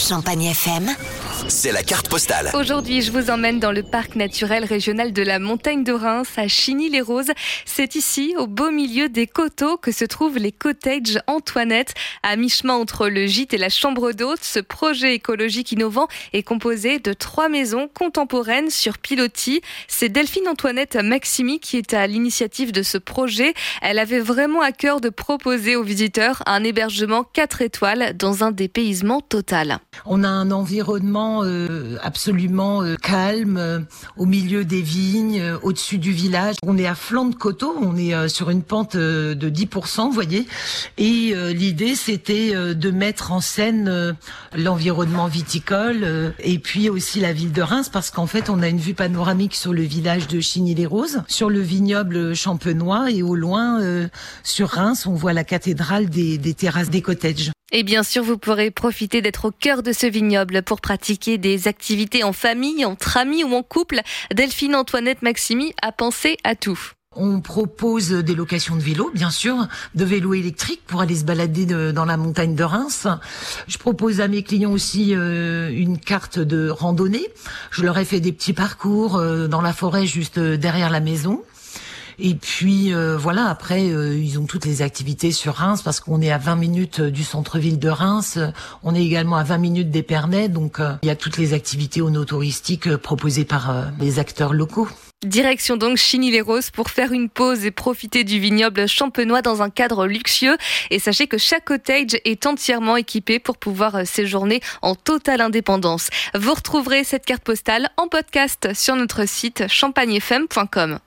Champagne FM. C'est la carte postale. Aujourd'hui, je vous emmène dans le parc naturel régional de la montagne de Reims, à Chigny-les-Roses. C'est ici, au beau milieu des coteaux, que se trouvent les cottages Antoinette. À mi-chemin entre le gîte et la chambre d'hôte, ce projet écologique innovant est composé de trois maisons contemporaines sur pilotis. C'est Delphine Antoinette Maximi qui est à l'initiative de ce projet. Elle avait vraiment à cœur de proposer aux visiteurs un hébergement 4 étoiles dans un dépaysement total. On a un environnement euh, absolument euh, calme, euh, au milieu des vignes, euh, au-dessus du village. On est à flanc de coteau, on est euh, sur une pente euh, de 10%, vous voyez. Et l'idée, c'était de mettre en scène l'environnement viticole et puis aussi la ville de Reims, parce qu'en fait, on a une vue panoramique sur le village de Chigny-les-Roses, sur le vignoble champenois et au loin, sur Reims, on voit la cathédrale des, des terrasses des cottages. Et bien sûr, vous pourrez profiter d'être au cœur de ce vignoble pour pratiquer des activités en famille, entre amis ou en couple. Delphine Antoinette Maximi a pensé à tout. On propose des locations de vélos, bien sûr, de vélos électriques pour aller se balader de- dans la montagne de Reims. Je propose à mes clients aussi euh, une carte de randonnée. Je leur ai fait des petits parcours euh, dans la forêt juste euh, derrière la maison. Et puis euh, voilà, après euh, ils ont toutes les activités sur Reims parce qu'on est à 20 minutes euh, du centre-ville de Reims. Euh, On est également à 20 minutes d'Épernay, donc il y a toutes les activités touristiques proposées par les acteurs locaux. Direction donc Chigny-les-Roses pour faire une pause et profiter du vignoble champenois dans un cadre luxueux. Et sachez que chaque cottage est entièrement équipé pour pouvoir séjourner en totale indépendance. Vous retrouverez cette carte postale en podcast sur notre site champagnefm.com.